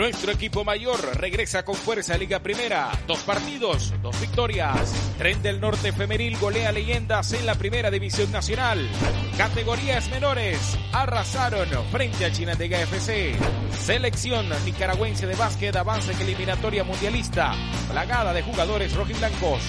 Nuestro equipo mayor regresa con fuerza a Liga Primera. Dos partidos, dos victorias. Tren del Norte Femenil golea leyendas en la Primera División Nacional. Categorías menores arrasaron frente a Chinandega FC. Selección nicaragüense de básquet avanza en eliminatoria mundialista. Plagada de jugadores rojiblancos.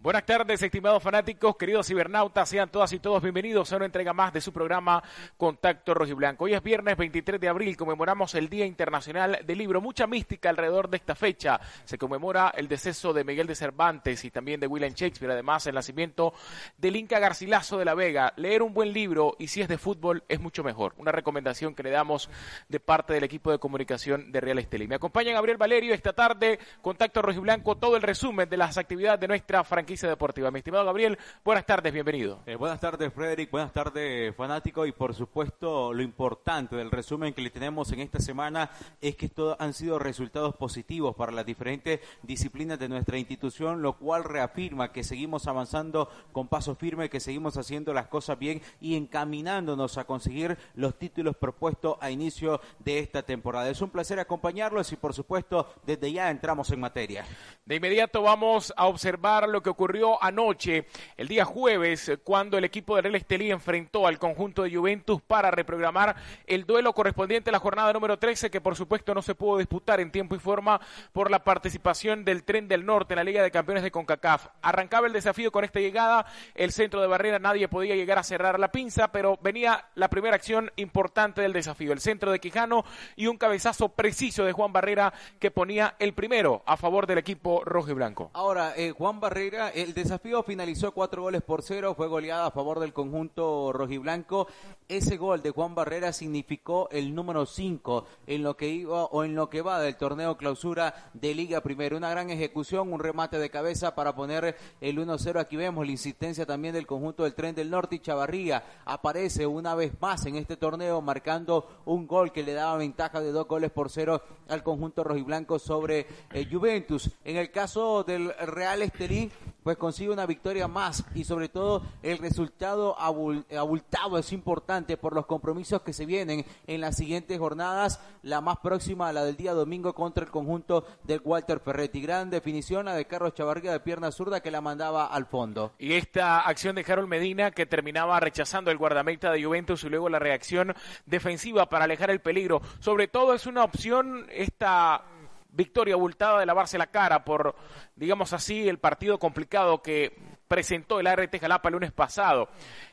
Buenas tardes, estimados fanáticos, queridos cibernautas, sean todas y todos bienvenidos a una entrega más de su programa Contacto Rojiblanco. Hoy es viernes 23 de abril, conmemoramos el Día Internacional del Libro. Mucha mística alrededor de esta fecha. Se conmemora el deceso de Miguel de Cervantes y también de William Shakespeare, además el nacimiento del Inca Garcilaso de la Vega. Leer un buen libro y si es de fútbol es mucho mejor. Una recomendación que le damos de parte del equipo de comunicación de Real Estelí. Me acompaña Gabriel Valerio esta tarde, Contacto Rojiblanco, todo el resumen de las actividades de nuestra franquicia deportiva. Mi estimado Gabriel, buenas tardes, bienvenido. Eh, buenas tardes, Frederick, buenas tardes, fanático, y por supuesto lo importante del resumen que le tenemos en esta semana es que estos han sido resultados positivos para las diferentes disciplinas de nuestra institución, lo cual reafirma que seguimos avanzando con paso firme, que seguimos haciendo las cosas bien y encaminándonos a conseguir los títulos propuestos a inicio de esta temporada. Es un placer acompañarlos y por supuesto desde ya entramos en materia. De inmediato vamos a observar lo que ocurrió anoche, el día jueves, cuando el equipo de Real Estelí enfrentó al conjunto de Juventus para reprogramar el duelo correspondiente a la jornada número 13, que por supuesto no se pudo disputar en tiempo y forma por la participación del Tren del Norte en la Liga de Campeones de CONCACAF. Arrancaba el desafío con esta llegada, el centro de barrera nadie podía llegar a cerrar la pinza, pero venía la primera acción importante del desafío, el centro de Quijano y un cabezazo preciso de Juan Barrera que ponía el primero a favor del equipo rojo y blanco. Ahora, eh, Juan Barrera el desafío finalizó cuatro goles por cero, fue goleada a favor del conjunto rojiblanco. Ese gol de Juan Barrera significó el número cinco en lo que iba o en lo que va del torneo clausura de Liga Primero. Una gran ejecución, un remate de cabeza para poner el 1-0. Aquí vemos la insistencia también del conjunto del Tren del Norte y Chavarría aparece una vez más en este torneo marcando un gol que le daba ventaja de dos goles por cero al conjunto rojiblanco sobre eh, Juventus. En el caso del Real Estelí, pues consigue una victoria más y sobre todo el resultado abultado es importante por los compromisos que se vienen en las siguientes jornadas, la más próxima a la del día domingo contra el conjunto del Walter Ferretti. Gran definición la de Carlos Chavarría de pierna zurda que la mandaba al fondo. Y esta acción de Harold Medina que terminaba rechazando el guardameta de Juventus y luego la reacción defensiva para alejar el peligro. Sobre todo es una opción esta victoria abultada de lavarse la cara por, digamos así, el partido complicado que presentó el ART Jalapa el lunes pasado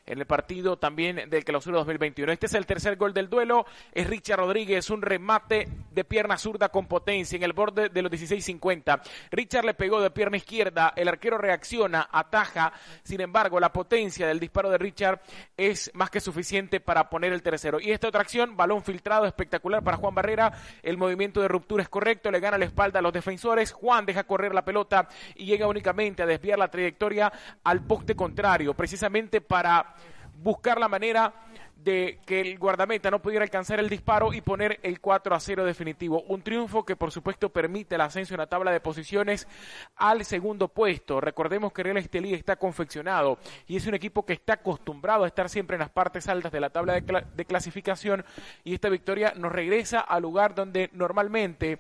en el partido también del clausura 2021. Este es el tercer gol del duelo. Es Richard Rodríguez, un remate de pierna zurda con potencia en el borde de los 16.50. Richard le pegó de pierna izquierda, el arquero reacciona, ataja. Sin embargo, la potencia del disparo de Richard es más que suficiente para poner el tercero. Y esta otra acción, balón filtrado espectacular para Juan Barrera. El movimiento de ruptura es correcto, le gana la espalda a los defensores. Juan deja correr la pelota y llega únicamente a desviar la trayectoria al poste contrario, precisamente para buscar la manera de que el guardameta no pudiera alcanzar el disparo y poner el 4 a 0 definitivo. Un triunfo que por supuesto permite el ascenso en la tabla de posiciones al segundo puesto. Recordemos que Real Estelí está confeccionado y es un equipo que está acostumbrado a estar siempre en las partes altas de la tabla de, de clasificación y esta victoria nos regresa al lugar donde normalmente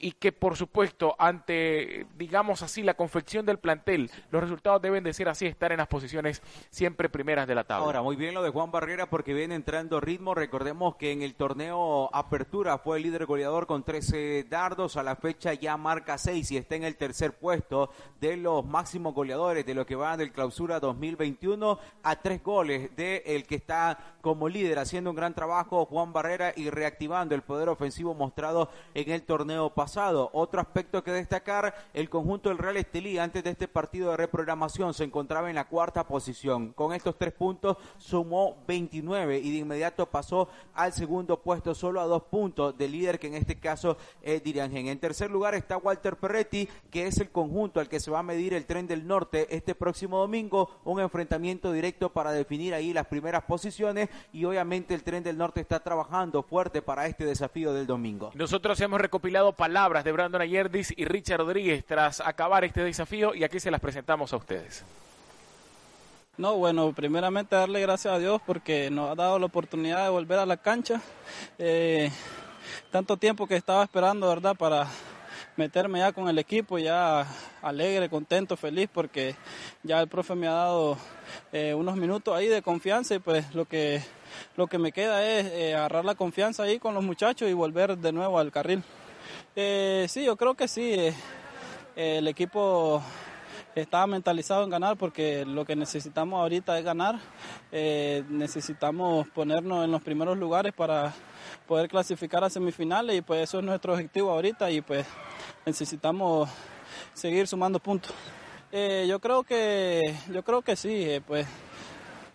y que por supuesto ante, digamos así, la confección del plantel, los resultados deben de ser así, estar en las posiciones siempre primeras de la tabla. Ahora, muy bien lo de Juan Barrera porque viene entrando ritmo. Recordemos que en el torneo Apertura fue el líder goleador con 13 dardos, a la fecha ya marca 6 y está en el tercer puesto de los máximos goleadores de lo que va del clausura 2021 a tres goles de el que está como líder haciendo un gran trabajo Juan Barrera y reactivando el poder ofensivo mostrado en el torneo pasado otro aspecto que destacar, el conjunto del Real Estelí antes de este partido de reprogramación se encontraba en la cuarta posición. Con estos tres puntos sumó 29 y de inmediato pasó al segundo puesto solo a dos puntos del líder que en este caso es Diriangen. En tercer lugar está Walter Perretti, que es el conjunto al que se va a medir el tren del norte este próximo domingo, un enfrentamiento directo para definir ahí las primeras posiciones y obviamente el tren del norte está trabajando fuerte para este desafío del domingo. Nosotros hemos recopilado palabras palabras de Brandon Ayerdis y Richard Rodríguez tras acabar este desafío y aquí se las presentamos a ustedes. No, bueno, primeramente darle gracias a Dios porque nos ha dado la oportunidad de volver a la cancha. Eh, tanto tiempo que estaba esperando, ¿verdad? Para meterme ya con el equipo, ya alegre, contento, feliz, porque ya el profe me ha dado eh, unos minutos ahí de confianza y pues lo que, lo que me queda es eh, agarrar la confianza ahí con los muchachos y volver de nuevo al carril. Eh, sí, yo creo que sí. el equipo estaba mentalizado en ganar porque lo que necesitamos ahorita es ganar. necesitamos ponernos en los primeros lugares para poder clasificar a semifinales y pues eso es nuestro objetivo ahorita y pues necesitamos seguir sumando puntos. Eh, yo creo que yo creo que sí, eh, pues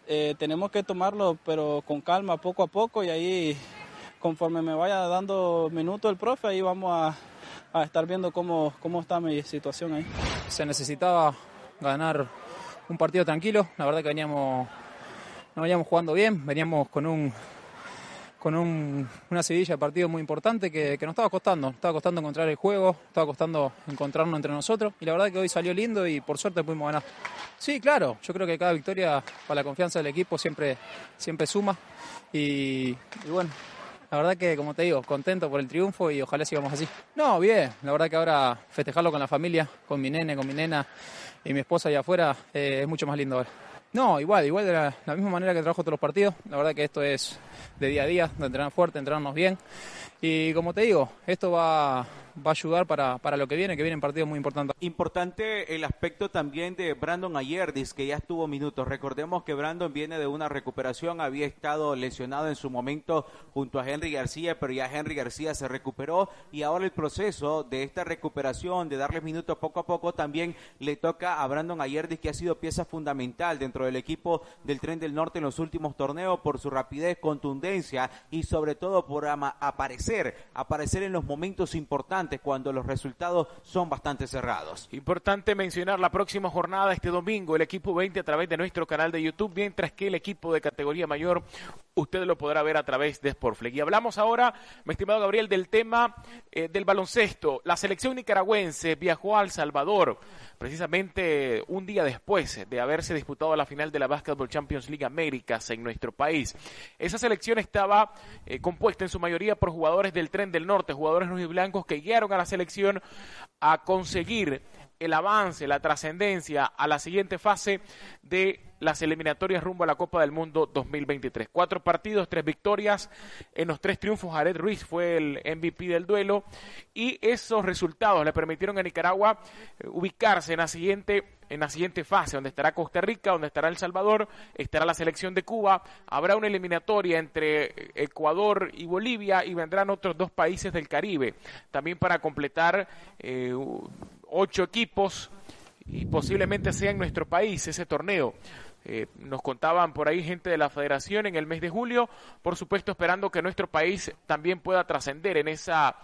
eh, tenemos que tomarlo pero con calma poco a poco y ahí conforme me vaya dando minutos el profe ahí vamos a, estar viendo cómo, cómo está mi situación ahí. Se necesitaba ganar un partido tranquilo, la verdad que veníamos no veníamos jugando bien, veníamos con un con una seguidilla de partido muy importante que, nos estaba costando. Estaba costando encontrar el juego, estaba costando encontrarnos entre nosotros. Y la verdad que hoy salió lindo y por suerte pudimos ganar. Sí, claro, yo creo que cada victoria para la confianza del equipo siempre, siempre suma. Y bueno, la verdad que, como te digo, contento por el triunfo y ojalá sigamos así. No, bien, la verdad que ahora festejarlo con la familia, con mi nene, con mi nena y mi esposa allá afuera eh, es mucho más lindo ahora. No, igual, igual de la, misma manera que trabajo todos los partidos. La verdad que esto es de día a día, de entrenar fuerte, entrenarnos bien. Y como te digo, esto va, va a ayudar para, para lo que viene, que vienen partidos muy importantes. Importante el aspecto también de Brandon Ayerdis, que ya estuvo minutos. Recordemos que Brandon viene de una recuperación, había estado lesionado en su momento junto a Henry García, pero ya Henry García se recuperó y ahora el proceso de esta recuperación, de darle minutos poco a poco, también le toca a Brandon Ayerdis, que ha sido pieza fundamental dentro del equipo del Tren del Norte en los últimos torneos por su rapidez, contundencia y sobre todo por aparecer, aparecer en los momentos importantes cuando los resultados son bastante cerrados. Importante mencionar la próxima jornada este domingo, el equipo 20 a través de nuestro canal de YouTube, mientras que el equipo de categoría mayor usted lo podrá ver a través de Sportflex. Y hablamos ahora, mi estimado Gabriel, del tema eh, del baloncesto. La selección nicaragüense viajó a El Salvador precisamente un día después de haberse disputado la final de la Basketball Champions League Américas en nuestro país. Esa selección estaba eh, compuesta en su mayoría por jugadores del Tren del Norte, jugadores rojos y blancos que guiaron a la selección a conseguir el avance, la trascendencia a la siguiente fase de las eliminatorias rumbo a la Copa del Mundo 2023. Cuatro partidos, tres victorias. En los tres triunfos, Jared Ruiz fue el MVP del duelo. Y esos resultados le permitieron a Nicaragua eh, ubicarse en la siguiente en la siguiente fase, donde estará Costa Rica, donde estará El Salvador, estará la selección de Cuba, habrá una eliminatoria entre Ecuador y Bolivia y vendrán otros dos países del Caribe, también para completar eh, ocho equipos y posiblemente sea en nuestro país ese torneo. Eh, nos contaban por ahí gente de la federación en el mes de julio, por supuesto esperando que nuestro país también pueda trascender en esa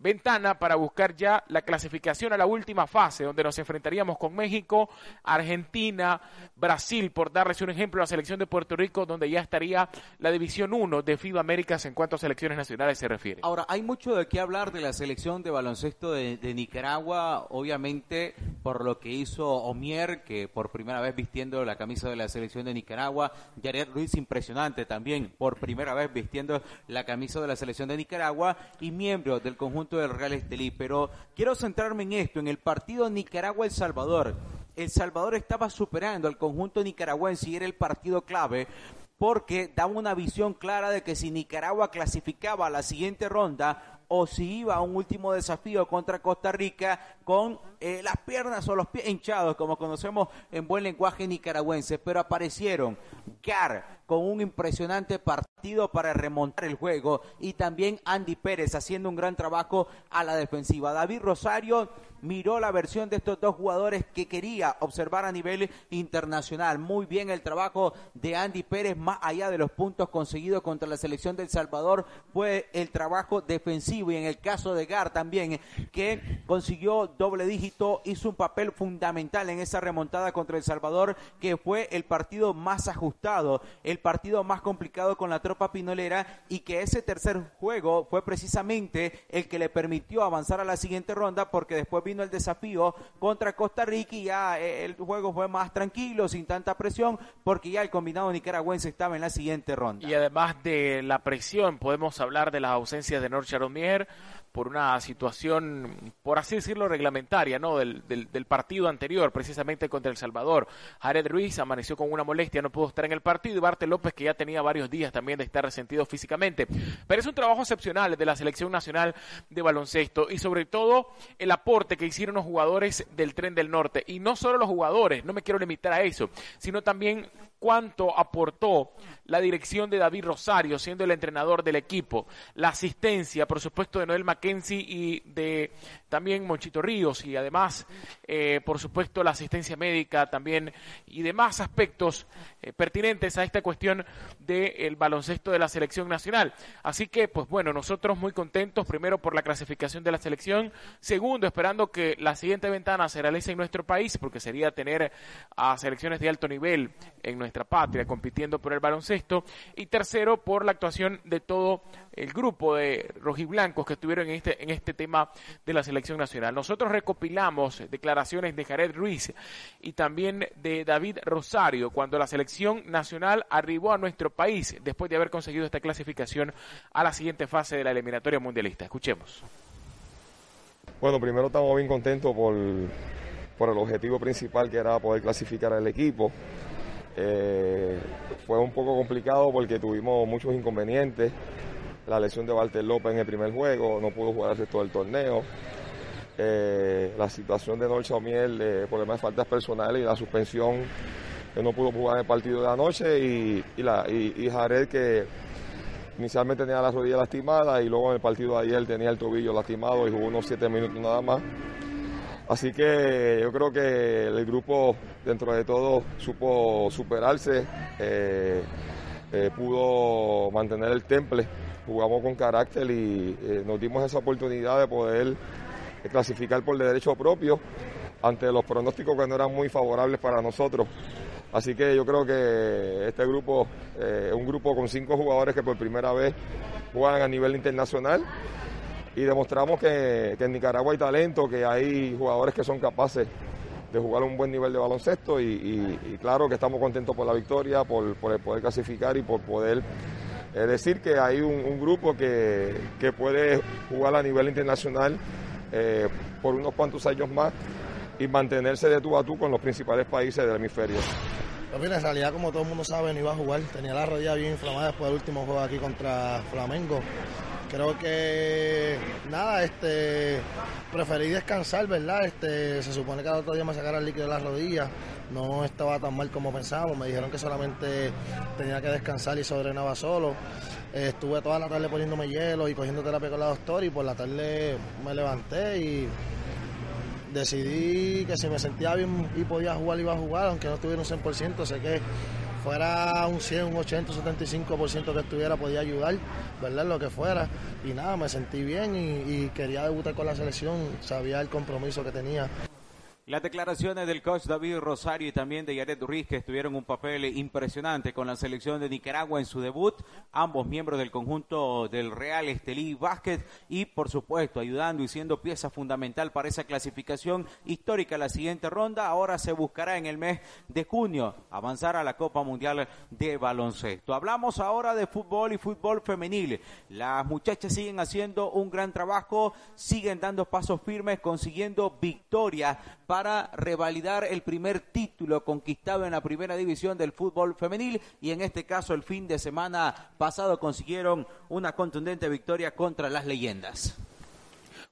ventana para buscar ya la clasificación a la última fase, donde nos enfrentaríamos con México, Argentina, Brasil, por darles un ejemplo, la selección de Puerto Rico, donde ya estaría la División 1 de FIBA Américas en cuanto a selecciones nacionales se refiere. Ahora, hay mucho de qué hablar de la selección de baloncesto de, Nicaragua, obviamente por lo que hizo Omier, que por primera vez vistiendo la camisa de la selección de Nicaragua, Jared Ruiz, impresionante también, por primera vez vistiendo la camisa de la selección de Nicaragua, y miembro del conjunto del Real Estelí, pero quiero centrarme en esto, en el partido Nicaragua-El Salvador. El Salvador estaba superando al conjunto nicaragüense y era el partido clave porque daba una visión clara de que si Nicaragua clasificaba a la siguiente ronda o si iba a un último desafío contra Costa Rica con eh, las piernas o los pies hinchados, como conocemos en buen lenguaje nicaragüense, pero aparecieron Gar con un impresionante partido para remontar el juego y también Andy Pérez haciendo un gran trabajo a la defensiva. David Rosario miró la versión de estos dos jugadores que quería observar a nivel internacional. Muy bien el trabajo de Andy Pérez, más allá de los puntos conseguidos contra la selección del Salvador, fue el trabajo defensivo y en el caso de Gar también, que consiguió doble dígito, hizo un papel fundamental en esa remontada contra El Salvador, que fue el partido más ajustado, partido más complicado con la tropa pinolera y que ese tercer juego fue precisamente el que le permitió avanzar a la siguiente ronda porque después vino el desafío contra Costa Rica y ya eh, el juego fue más tranquilo, sin tanta presión, porque ya el combinado nicaragüense estaba en la siguiente ronda. Y además de la presión, podemos hablar de las ausencias de North Charomier, por una situación, por así decirlo, reglamentaria, ¿no? Del, partido anterior, precisamente contra El Salvador. Jared Ruiz amaneció con una molestia, no pudo estar en el partido, y Barte López, que ya tenía varios días también de estar resentido físicamente. Pero es un trabajo excepcional de la Selección Nacional de Baloncesto, y sobre todo el aporte que hicieron los jugadores del Tren del Norte. Y no solo los jugadores, no me quiero limitar a eso, sino también cuánto aportó la dirección de David Rosario, siendo el entrenador del equipo, la asistencia, por supuesto, de Noel Y de también Monchito Ríos, y además, eh, por supuesto, la asistencia médica también y demás aspectos eh, pertinentes a esta cuestión del baloncesto de la selección nacional. Así que, pues bueno, nosotros muy contentos, primero por la clasificación de la selección, segundo, esperando que la siguiente ventana se realice en nuestro país, porque sería tener a selecciones de alto nivel en nuestra patria compitiendo por el baloncesto, y tercero, por la actuación de todo el grupo de rojiblancos que estuvieron en este, en este tema de la selección nacional. Nosotros recopilamos declaraciones de Jared Ruiz y también de David Rosario cuando la selección nacional arribó a nuestro país después de haber conseguido esta clasificación a la siguiente fase de la eliminatoria mundialista. Escuchemos. Bueno, primero estamos bien contentos por, por el objetivo principal que era poder clasificar al equipo. Eh, fue un poco complicado porque tuvimos muchos inconvenientes. La lesión de Walter López en el primer juego, no pudo jugar el torneo. Eh, la situación de Norcha Miel, eh, problemas de faltas personales y la suspensión que no pudo jugar el partido de anoche y, y, la, y, Jared que inicialmente tenía la rodilla lastimada y luego en el partido de ayer tenía el tobillo lastimado y jugó unos siete minutos nada más. Así que yo creo que el grupo dentro de todo supo superarse, eh, eh, pudo mantener el temple, jugamos con carácter y eh, nos dimos esa oportunidad de poder clasificar por derecho propio ante los pronósticos que no eran muy favorables para nosotros. Así que yo creo que este grupo es un grupo con cinco jugadores que por primera vez juegan a nivel internacional y demostramos que, en Nicaragua hay talento, que hay jugadores que son capaces de jugar un buen nivel de baloncesto y, claro que estamos contentos por la victoria, por, por poder clasificar y por poder eh, decir que hay un, grupo que, puede jugar a nivel internacional eh, por unos cuantos años más y mantenerse de tú a tú con los principales países del hemisferio. En realidad como todo el mundo sabe no iba a jugar, tenía la rodilla bien inflamada después del último juego aquí contra Flamengo creo que nada, este preferí descansar, ¿verdad? Este, se supone que el otro día me sacara el líquido de las rodillas, no estaba tan mal como pensábamos, me dijeron que solamente tenía que descansar y sobrenaba solo. estuve toda la tarde poniéndome hielo y cogiendo terapia con la doctora y por la tarde me levanté y decidí que si me sentía bien y podía jugar, iba a jugar, aunque no estuviera un 100%, sé que fuera un 100, un 80, un 75% que estuviera podía ayudar, ¿verdad? Lo que fuera. Y nada, me sentí bien y, y quería debutar con la selección, sabía el compromiso que tenía. Las declaraciones del coach David Rosario y también de Yaret Ruiz que estuvieron un papel impresionante con la selección de Nicaragua en su debut, ambos miembros del conjunto del Real Estelí Básquet y por supuesto ayudando y siendo pieza fundamental para esa clasificación histórica la siguiente ronda. Ahora se buscará en el mes de junio avanzar a la Copa Mundial de Baloncesto. Hablamos ahora de fútbol y fútbol femenil. Las muchachas siguen haciendo un gran trabajo, siguen dando pasos firmes, consiguiendo victorias revalidar el primer título conquistado en la primera división del fútbol femenil y en este caso el fin de semana pasado consiguieron una contundente victoria contra las leyendas.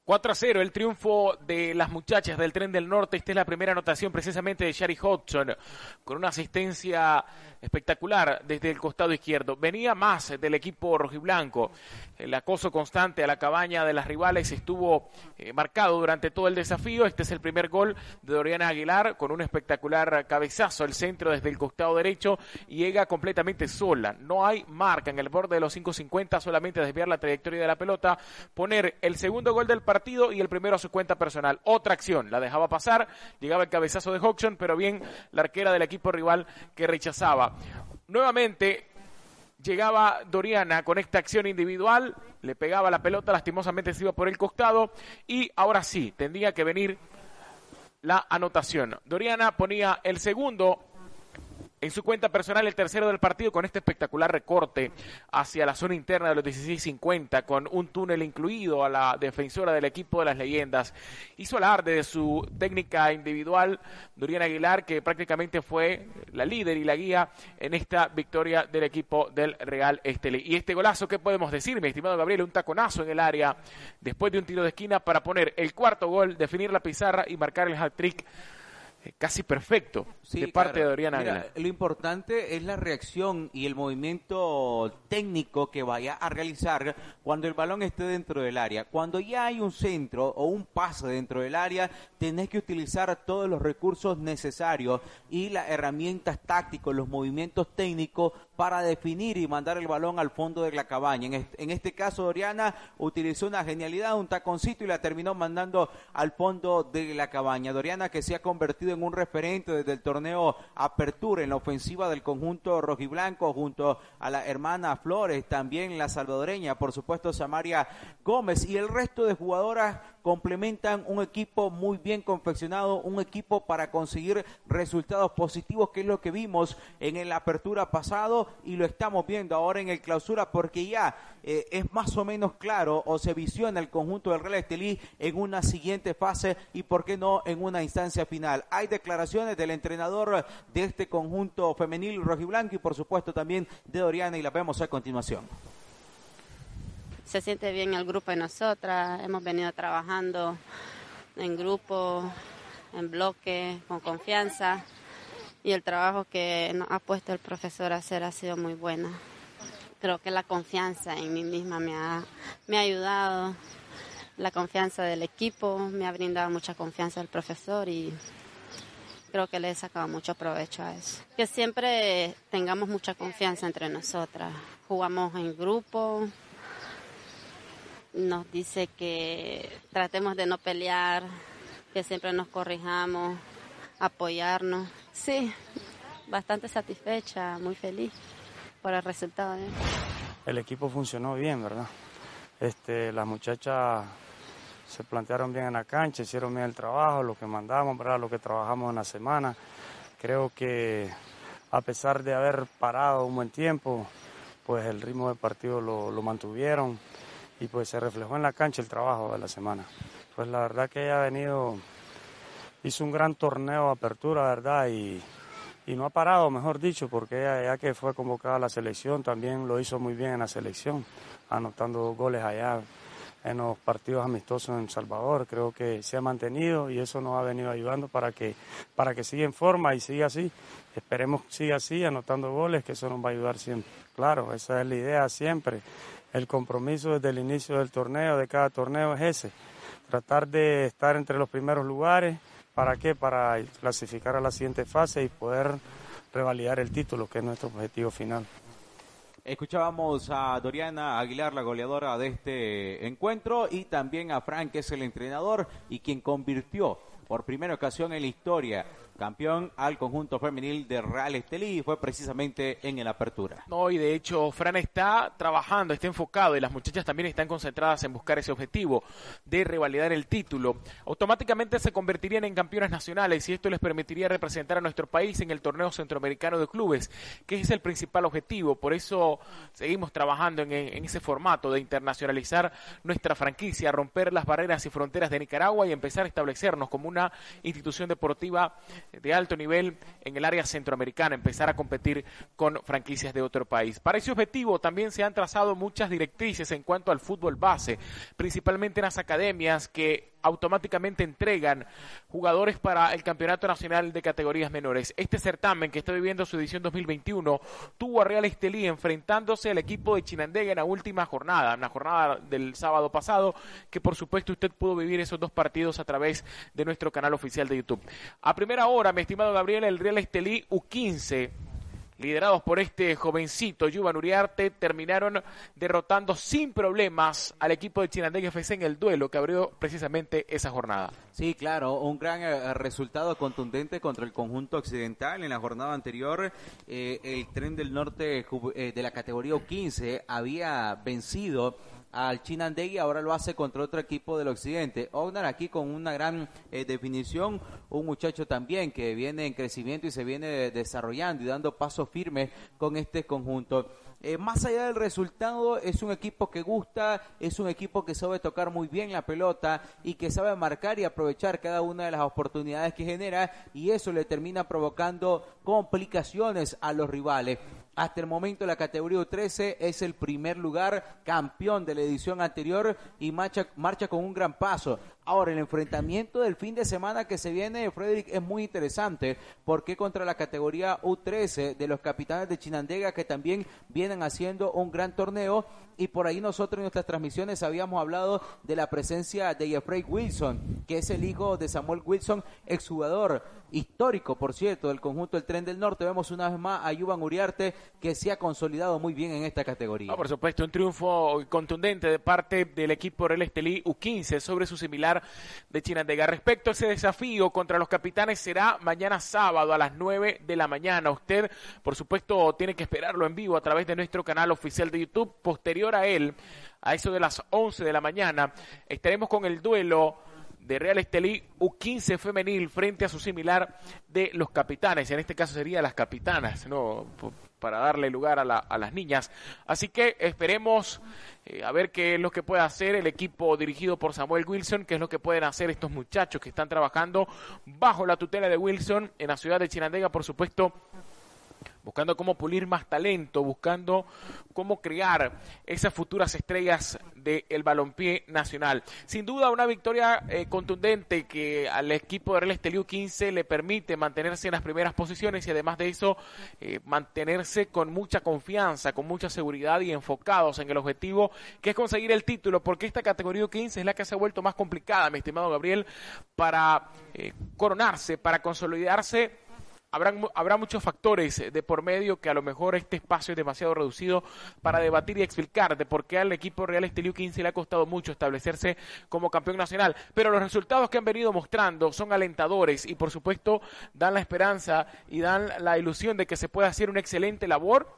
4 a 0, el triunfo de las muchachas del Tren del Norte. Esta es la primera anotación precisamente de Shari Hodgson, con una asistencia espectacular desde el costado izquierdo. Venía más del equipo rojiblanco. El acoso constante a la cabaña de las rivales estuvo eh, marcado durante todo el desafío. Este es el primer gol de Doriana Aguilar con un espectacular cabezazo al centro desde el costado derecho llega completamente sola. No hay marca en el borde de los 5.50, solamente desviar la trayectoria de la pelota, poner el segundo gol del partido partido y el primero a su cuenta personal. Otra acción, la dejaba pasar, llegaba el cabezazo de Hodgson, pero bien la arquera del equipo rival que rechazaba. Nuevamente llegaba Doriana con esta acción individual, le pegaba la pelota, lastimosamente se iba por el costado y ahora sí, tendría que venir la anotación. Doriana ponía el segundo en su cuenta personal el tercero del partido con este espectacular recorte hacia la zona interna de los 16.50 con un túnel incluido a la defensora del equipo de las leyendas. Hizo alarde de su técnica individual Doriana Aguilar que prácticamente fue la líder y la guía en esta victoria del equipo del Real Esteli. Y este golazo, ¿qué podemos decir, mi estimado Gabriel? Un taconazo en el área después de un tiro de esquina para poner el cuarto gol, definir la pizarra y marcar el hat-trick casi perfecto de parte de Doriana Mira, Lo importante es la reacción y el movimiento técnico que vaya a realizar cuando el balón esté dentro del área. Cuando ya hay un centro o un pase dentro del área, tenés que utilizar todos los recursos necesarios y las herramientas tácticas, los movimientos técnicos para definir y mandar el balón al fondo de la cabaña. En este, caso, Doriana utilizó una genialidad, un taconcito y la terminó mandando al fondo de la cabaña. Doriana que se ha convertido en un referente desde el torneo Apertura en la ofensiva del conjunto rojiblanco junto a la hermana Flores, también la salvadoreña, por supuesto Samaria Gómez y el resto de jugadoras complementan un equipo muy bien confeccionado, un equipo para conseguir resultados positivos, que es lo que vimos en el apertura pasado y lo estamos viendo ahora en el clausura, porque ya eh, es más o menos claro o se visiona el conjunto del Real Estelí en una siguiente fase y, por qué no, en una instancia final. Hay declaraciones del entrenador de este conjunto femenil rojiblanco y, por supuesto, también de Doriana y la vemos a continuación se siente bien el grupo de nosotras. Hemos venido trabajando en grupo, en bloque, con confianza. Y el trabajo que nos ha puesto el profesor a hacer ha sido muy bueno. Creo que la confianza en mí misma me ha, me ha ayudado. La confianza del equipo me ha brindado mucha confianza el profesor y creo que le he sacado mucho provecho a eso. Que siempre tengamos mucha confianza entre nosotras. Jugamos en grupo, nos dice que tratemos de no pelear, que siempre nos corrijamos, apoyarnos. Sí, bastante satisfecha, muy feliz por el resultado. El equipo funcionó bien, ¿verdad? Este, las muchachas se plantearon bien en la cancha, hicieron bien el trabajo, lo que mandamos, ¿verdad? lo que trabajamos en la semana. Creo que a pesar de haber parado un buen tiempo, pues el ritmo del partido lo, lo mantuvieron y pues se reflejó en la cancha el trabajo de la semana. Pues la verdad que ella ha venido, hizo un gran torneo de apertura, ¿verdad? Y, y no ha parado, mejor dicho, porque ella ya que fue convocada a la selección también lo hizo muy bien en la selección, anotando goles allá en los partidos amistosos en Salvador. Creo que se ha mantenido y eso nos ha venido ayudando para que, para que siga en forma y siga así. Esperemos que siga así, anotando goles, que eso nos va a ayudar siempre. Claro, esa es la idea siempre el compromiso desde el inicio del torneo, de cada torneo, es ese. Tratar de estar entre los primeros lugares. ¿Para qué? Para clasificar a la siguiente fase y poder revalidar el título, que es nuestro objetivo final. Escuchábamos a Doriana Aguilar, la goleadora de este encuentro, y también a Frank, que es el entrenador y quien convirtió por primera ocasión en la historia campeón al conjunto femenil de Real Estelí y fue precisamente en el apertura. No, y de hecho Fran está trabajando, está enfocado y las muchachas también están concentradas en buscar ese objetivo de revalidar el título. Automáticamente se convertirían en campeonas nacionales y esto les permitiría representar a nuestro país en el torneo centroamericano de clubes, que es el principal objetivo. Por eso seguimos trabajando en, en ese formato de internacionalizar nuestra franquicia, romper las barreras y fronteras de Nicaragua y empezar a establecernos como una institución deportiva de alto nivel en el área centroamericana, empezar a competir con franquicias de otro país. Para ese objetivo también se han trazado muchas directrices en cuanto al fútbol base, principalmente en las academias que automáticamente entregan jugadores para el Campeonato Nacional de Categorías Menores. Este certamen que está viviendo su edición 2021 tuvo a Real Estelí enfrentándose al equipo de Chinandega en la última jornada, una jornada del sábado pasado, que por supuesto usted pudo vivir esos dos partidos a través de nuestro canal oficial de YouTube. A primera hora, mi estimado Gabriel, el Real Estelí U15 liderados por este jovencito Yuvan Uriarte, terminaron derrotando sin problemas al equipo de Chinandega FC en el duelo que abrió precisamente esa jornada. Sí, claro, un gran eh, resultado contundente contra el conjunto occidental. En la jornada anterior, eh, el tren del norte eh, de la categoría 15 había vencido al Chinandegui, ahora lo hace contra otro equipo del occidente. Ognar aquí con una gran eh, definición, un muchacho también que viene en crecimiento y se viene desarrollando y dando pasos firmes con este conjunto. Eh, más allá del resultado, es un equipo que gusta, es un equipo que sabe tocar muy bien la pelota y que sabe marcar y aprovechar cada una de las oportunidades que genera y eso le termina provocando complicaciones a los rivales. Hasta el momento la categoría 13 es el primer lugar, campeón de la edición anterior y marcha, marcha con un gran paso. Ahora, el enfrentamiento del fin de semana que se viene, Frederick, es muy interesante porque contra la categoría U13 de los capitanes de Chinandega que también vienen haciendo un gran torneo y por ahí nosotros en nuestras transmisiones habíamos hablado de la presencia de Jeffrey Wilson, que es el hijo de Samuel Wilson, exjugador histórico, por cierto, del conjunto del Tren del Norte. Vemos una vez más a Yuban Uriarte que se ha consolidado muy bien en esta categoría. por supuesto, un triunfo contundente de parte del equipo Real Estelí U15 sobre su similar de Chinandega. Respecto a ese desafío contra los capitanes será mañana sábado a las 9 de la mañana. Usted, por supuesto, tiene que esperarlo en vivo a través de nuestro canal oficial de YouTube. Posterior a él, a eso de las 11 de la mañana, estaremos con el duelo de Real Estelí U15 femenil frente a su similar de los capitanes, en este caso sería las capitanas, ¿no? Para darle lugar a, las niñas. Así que esperemos eh, a ver qué es lo que puede hacer el equipo dirigido por Samuel Wilson, qué es lo que pueden hacer estos muchachos que están trabajando bajo la tutela de Wilson en la ciudad de Chinandega, por supuesto buscando cómo pulir más talento, buscando cómo crear esas futuras estrellas del balompié nacional. Sin duda una victoria eh, contundente que al equipo de Real Estelio 15 le permite mantenerse en las primeras posiciones y además de eso eh, mantenerse con mucha confianza, con mucha seguridad y enfocados en el objetivo que es conseguir el título, porque esta categoría 15 es la que se ha vuelto más complicada, mi estimado Gabriel, para eh, coronarse, para consolidarse habrá muchos factores de por medio que a lo mejor este espacio es demasiado reducido para debatir y explicar de por qué al equipo Real Estelio 15 le ha costado mucho establecerse como campeón nacional. Pero los resultados que han venido mostrando son alentadores y por supuesto dan la esperanza y dan la ilusión de que se pueda hacer una excelente labor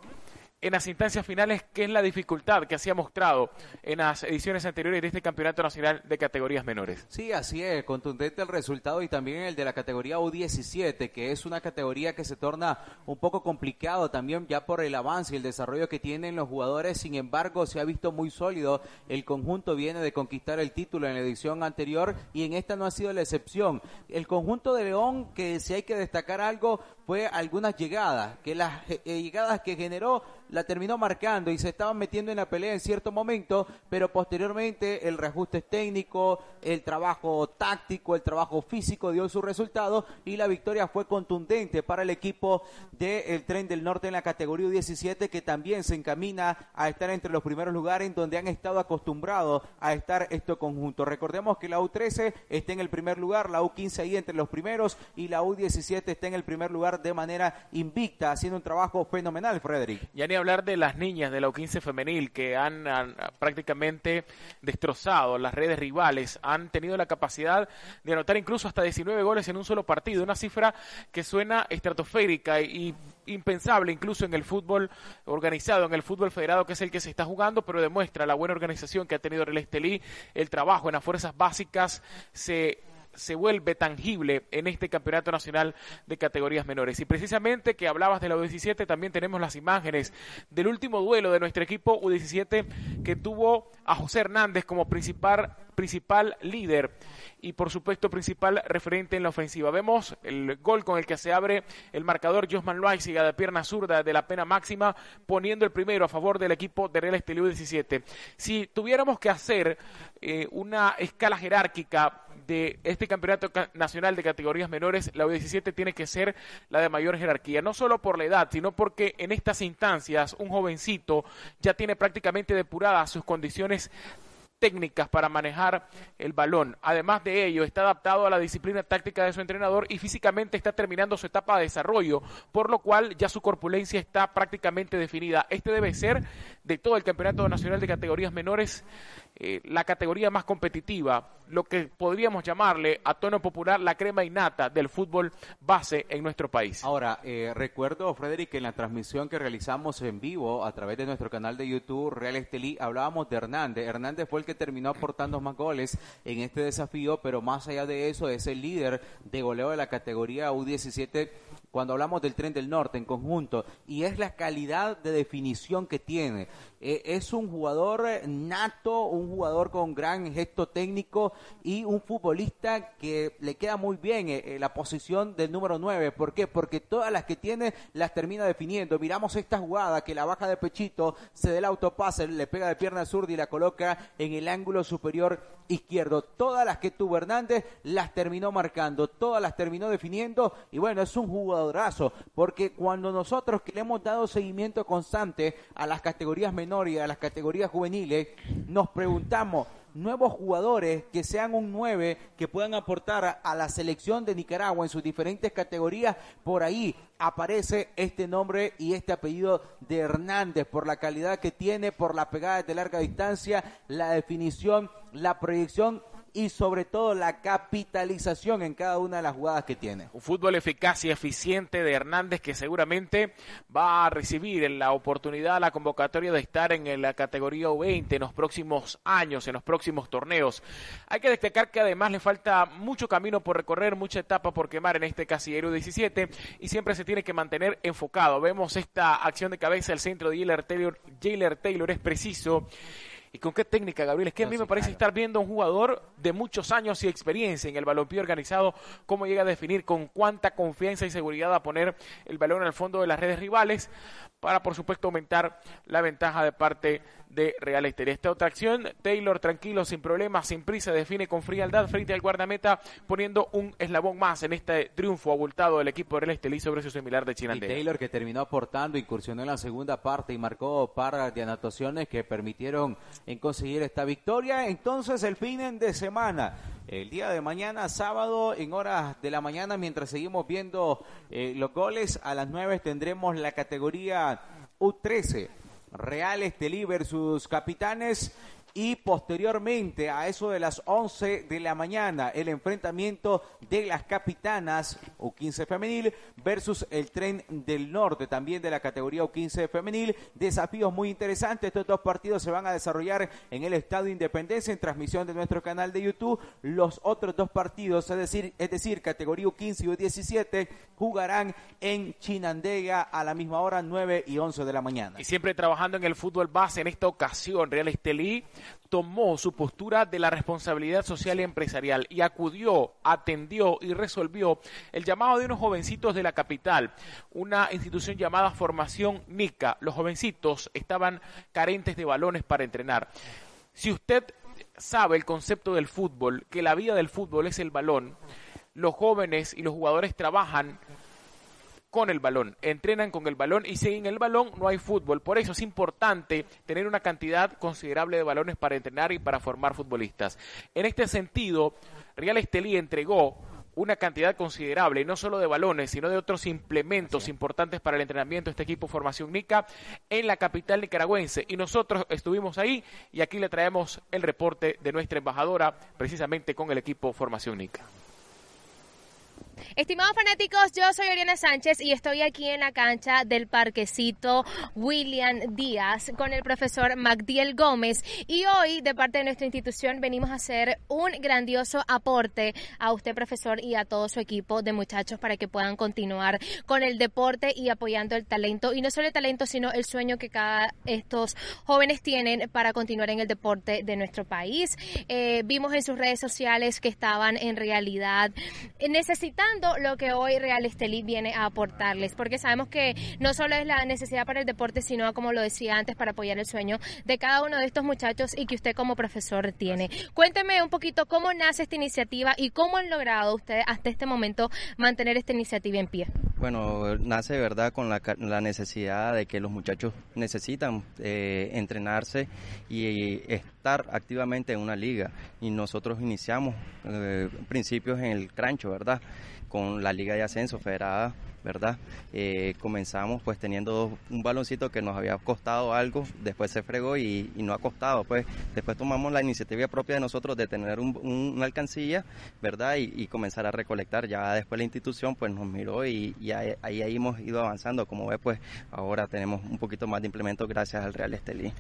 en las instancias finales, ¿qué es la dificultad que se ha mostrado en las ediciones anteriores de este Campeonato Nacional de categorías menores? Sí, así es, contundente el resultado y también el de la categoría U17, que es una categoría que se torna un poco complicado también ya por el avance y el desarrollo que tienen los jugadores, sin embargo se ha visto muy sólido, el conjunto viene de conquistar el título en la edición anterior y en esta no ha sido la excepción. El conjunto de León, que si hay que destacar algo, fue algunas llegadas, que las eh, llegadas que generó la terminó marcando y se estaban metiendo en la pelea en cierto momento, pero posteriormente el reajuste técnico, el trabajo táctico, el trabajo físico dio su resultado y la victoria fue contundente para el equipo del Tren del Norte en la categoría 17 que también se encamina a estar entre los primeros lugares en donde han estado acostumbrados a estar estos conjuntos. Recordemos que la U13 está en el primer lugar, la U15 ahí entre los primeros y la U17 está en el primer lugar de manera invicta, haciendo un trabajo fenomenal, Frederick hablar de las niñas de la U15 femenil que han, prácticamente destrozado las redes rivales, han tenido la capacidad de anotar incluso hasta 19 goles en un solo partido, una cifra que suena estratosférica y, impensable incluso en el fútbol organizado, en el fútbol federado que es el que se está jugando, pero demuestra la buena organización que ha tenido el Estelí, el trabajo en las fuerzas básicas se se vuelve tangible en este campeonato nacional de categorías menores. Y precisamente que hablabas de la U17, también tenemos las imágenes del último duelo de nuestro equipo U17 que tuvo a José Hernández como principal principal líder y por supuesto principal referente en la ofensiva. Vemos el gol con el que se abre el marcador Josman Loaiziga de pierna zurda de la pena máxima poniendo el primero a favor del equipo de Real Estelio 17. Si tuviéramos que hacer eh, una escala jerárquica de este campeonato nacional de categorías menores, la U17 tiene que ser la de mayor jerarquía, no solo por la edad, sino porque en estas instancias un jovencito ya tiene prácticamente depuradas sus condiciones técnicas para manejar el balón. Además de ello, está adaptado a la disciplina táctica de su entrenador y físicamente está terminando su etapa de desarrollo, por lo cual ya su corpulencia está prácticamente definida. Este debe ser, de todo el Campeonato Nacional de Categorías Menores, eh, la categoría más competitiva, lo que podríamos llamarle a tono popular la crema innata del fútbol base en nuestro país. Ahora, eh, recuerdo, Frederick, que en la transmisión que realizamos en vivo a través de nuestro canal de YouTube, Real Estelí, hablábamos de Hernández. Hernández fue el que terminó aportando más goles en este desafío, pero más allá de eso, es el líder de goleo de la categoría U17 cuando hablamos del tren del norte en conjunto, y es la calidad de definición que tiene. Eh, es un jugador eh, nato, un jugador con gran gesto técnico y un futbolista que le queda muy bien eh, la posición del número 9. ¿Por qué? Porque todas las que tiene las termina definiendo. Miramos esta jugada que la baja de pechito, se da el autopase, le pega de pierna zurda y la coloca en el ángulo superior izquierdo. Todas las que tuvo Hernández las terminó marcando, todas las terminó definiendo y bueno, es un porque cuando nosotros que le hemos dado seguimiento constante a las categorías menores y a las categorías juveniles, nos preguntamos, nuevos jugadores que sean un 9 que puedan aportar a la selección de Nicaragua en sus diferentes categorías. Por ahí aparece este nombre y este apellido de Hernández por la calidad que tiene, por la pegada de larga distancia, la definición, la proyección y sobre todo la capitalización en cada una de las jugadas que tiene. Un fútbol eficaz y eficiente de Hernández que seguramente va a recibir la oportunidad, la convocatoria de estar en la categoría U20 en los próximos años, en los próximos torneos. Hay que destacar que además le falta mucho camino por recorrer, mucha etapa por quemar en este casillero 17 y siempre se tiene que mantener enfocado. Vemos esta acción de cabeza del centro de Jailer Taylor, Taylor es preciso ¿Y con qué técnica, Gabriel? Es que a mí me parece estar viendo a un jugador de muchos años y experiencia en el balompié organizado, cómo llega a definir con cuánta confianza y seguridad a poner el balón al fondo de las redes rivales para, por supuesto, aumentar la ventaja de parte de Real Estelí. Esta otra acción, Taylor tranquilo, sin problemas, sin prisa, define con frialdad frente al guardameta, poniendo un eslabón más en este triunfo abultado del equipo de Real Estelí sobre su similar de Chinandega. Taylor que terminó aportando, incursionó en la segunda parte y marcó par de anotaciones que permitieron en conseguir esta victoria. Entonces, el fin de semana. El día de mañana, sábado, en horas de la mañana, mientras seguimos viendo eh, los goles, a las 9 tendremos la categoría U13. Real Estelí versus Capitanes y posteriormente a eso de las 11 de la mañana el enfrentamiento de las capitanas U15 femenil versus el tren del norte también de la categoría U15 femenil. Desafíos muy interesantes. Estos dos partidos se van a desarrollar en el Estadio Independencia en transmisión de nuestro canal de YouTube. Los otros dos partidos es decir es decir categoría U15 y U17 jugarán en Chinandega a la misma hora 9 y 11 de la mañana. Y siempre trabajando en el fútbol base en esta ocasión Real Estelí tomó su postura de la responsabilidad social y empresarial y acudió, atendió y resolvió el llamado de unos jovencitos de la capital, una institución llamada Formación NICA. Los jovencitos estaban carentes de balones para entrenar. Si usted sabe el concepto del fútbol, que la vida del fútbol es el balón, los jóvenes y los jugadores trabajan con el balón, entrenan con el balón y sin el balón no hay fútbol. Por eso es importante tener una cantidad considerable de balones para entrenar y para formar futbolistas. En este sentido, Real Estelí entregó una cantidad considerable, no solo de balones, sino de otros implementos importantes para el entrenamiento de este equipo Formación Nica en la capital nicaragüense. Y nosotros estuvimos ahí y aquí le traemos el reporte de nuestra embajadora precisamente con el equipo Formación Nica. Estimados fanáticos, yo soy Oriana Sánchez y estoy aquí en la cancha del parquecito William Díaz con el profesor Magdiel Gómez y hoy de parte de nuestra institución venimos a hacer un grandioso aporte a usted profesor y a todo su equipo de muchachos para que puedan continuar con el deporte y apoyando el talento y no solo el talento sino el sueño que cada estos jóvenes tienen para continuar en el deporte de nuestro país. Eh, vimos en sus redes sociales que estaban en realidad necesitando lo que hoy Real Estelí viene a aportarles, porque sabemos que no solo es la necesidad para el deporte, sino como lo decía antes, para apoyar el sueño de cada uno de estos muchachos y que usted como profesor tiene. Cuénteme un poquito cómo nace esta iniciativa y cómo han logrado ustedes hasta este momento mantener esta iniciativa en pie. Bueno, nace verdad con la, la necesidad de que los muchachos necesitan eh, entrenarse y estar activamente en una liga. Y nosotros iniciamos eh, principios en el crancho, ¿verdad? Con la liga de ascenso federada ¿verdad? Eh, comenzamos pues teniendo un baloncito que nos había costado algo, después se fregó y, no ha costado, pues después tomamos la iniciativa propia de nosotros de tener una alcancilla, ¿verdad? Y, comenzar a recolectar, ya después la institución pues nos miró y, ahí, ahí, hemos ido avanzando, como ve pues ahora tenemos un poquito más de implementos gracias al Real Estelí.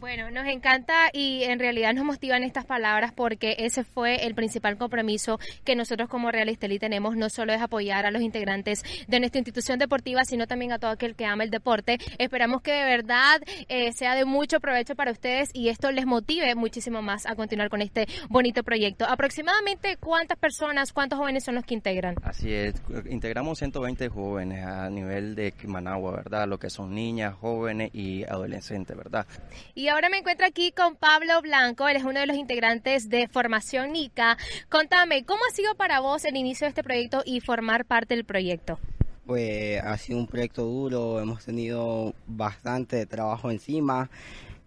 Bueno, nos encanta y en realidad nos motivan estas palabras porque ese fue el principal compromiso que nosotros como Real Estelí tenemos, no solo es apoyar a los integrantes de nuestra institución deportiva, sino también a todo aquel que ama el deporte. Esperamos que de verdad eh, sea de mucho provecho para ustedes y esto les motive muchísimo más a continuar con este bonito proyecto. Aproximadamente cuántas personas, cuántos jóvenes son los que integran? Así es, integramos 120 jóvenes a nivel de Managua, ¿verdad? Lo que son niñas, jóvenes y adolescentes, ¿verdad? Y y ahora me encuentro aquí con Pablo Blanco, él es uno de los integrantes de Formación NICA. Contame, ¿cómo ha sido para vos el inicio de este proyecto y formar parte del proyecto? Pues ha sido un proyecto duro, hemos tenido bastante trabajo encima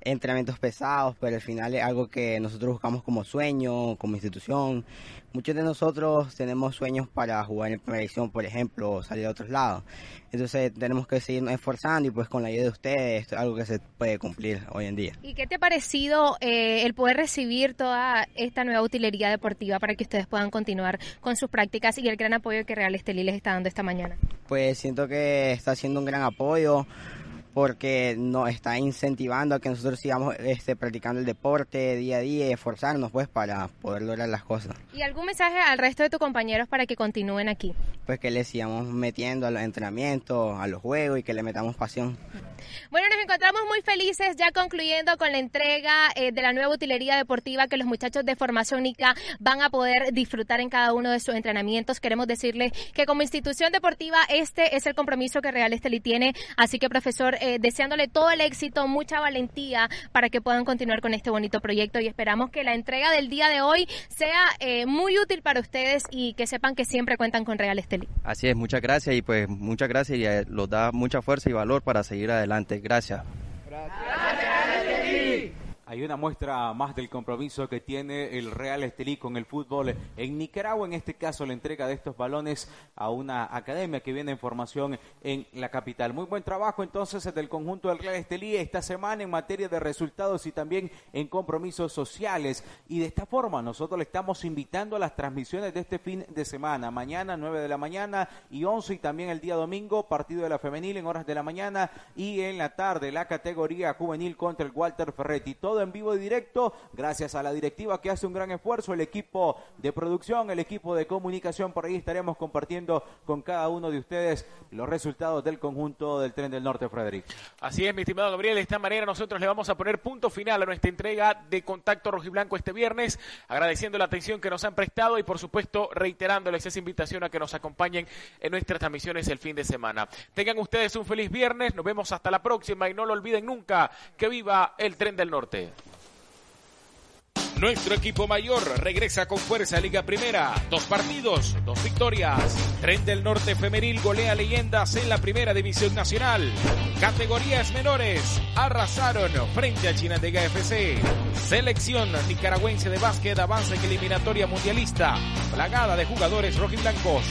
entrenamientos pesados, pero al final es algo que nosotros buscamos como sueño, como institución. Muchos de nosotros tenemos sueños para jugar en primera división, por ejemplo, o salir a otros lados. Entonces tenemos que seguirnos esforzando y pues con la ayuda de ustedes es algo que se puede cumplir hoy en día. ¿Y qué te ha parecido eh, el poder recibir toda esta nueva utilería deportiva para que ustedes puedan continuar con sus prácticas y el gran apoyo que Real Estelí les está dando esta mañana? Pues siento que está haciendo un gran apoyo porque nos está incentivando a que nosotros sigamos este, practicando el deporte día a día y esforzarnos pues para poder lograr las cosas. ¿Y algún mensaje al resto de tus compañeros para que continúen aquí? Pues que le sigamos metiendo a los entrenamientos, a los juegos y que le metamos pasión. Bueno, nos encontramos muy felices ya concluyendo con la entrega eh, de la nueva utilería deportiva que los muchachos de Formación NICA van a poder disfrutar en cada uno de sus entrenamientos. Queremos decirles que como institución deportiva este es el compromiso que Real Esteli tiene, así que profesor eh, deseándole todo el éxito, mucha valentía para que puedan continuar con este bonito proyecto y esperamos que la entrega del día de hoy sea eh, muy útil para ustedes y que sepan que siempre cuentan con Real Estelí. Así es, muchas gracias y pues muchas gracias y eh, los da mucha fuerza y valor para seguir adelante. Gracias. Gracias. Hay una muestra más del compromiso que tiene el Real Estelí con el fútbol en Nicaragua, en este caso la entrega de estos balones a una academia que viene en formación en la capital. Muy buen trabajo entonces del conjunto del Real Estelí esta semana en materia de resultados y también en compromisos sociales. Y de esta forma nosotros le estamos invitando a las transmisiones de este fin de semana, mañana 9 de la mañana y 11 y también el día domingo, partido de la femenil en horas de la mañana y en la tarde la categoría juvenil contra el Walter Ferretti. Todo en vivo y directo, gracias a la directiva que hace un gran esfuerzo, el equipo de producción, el equipo de comunicación, por ahí estaremos compartiendo con cada uno de ustedes los resultados del conjunto del Tren del Norte, Frederick. Así es, mi estimado Gabriel, de esta manera nosotros le vamos a poner punto final a nuestra entrega de Contacto Rojiblanco este viernes, agradeciendo la atención que nos han prestado y por supuesto reiterándoles esa invitación a que nos acompañen en nuestras transmisiones el fin de semana. Tengan ustedes un feliz viernes, nos vemos hasta la próxima y no lo olviden nunca, que viva el Tren del Norte. Nuestro equipo mayor regresa con fuerza a Liga Primera. Dos partidos, dos victorias. Tren del Norte Femenil golea leyendas en la Primera División Nacional. Categorías menores arrasaron frente a Chinandega FC. Selección nicaragüense de básquet avanza en eliminatoria mundialista. Plagada de jugadores rojiblancos.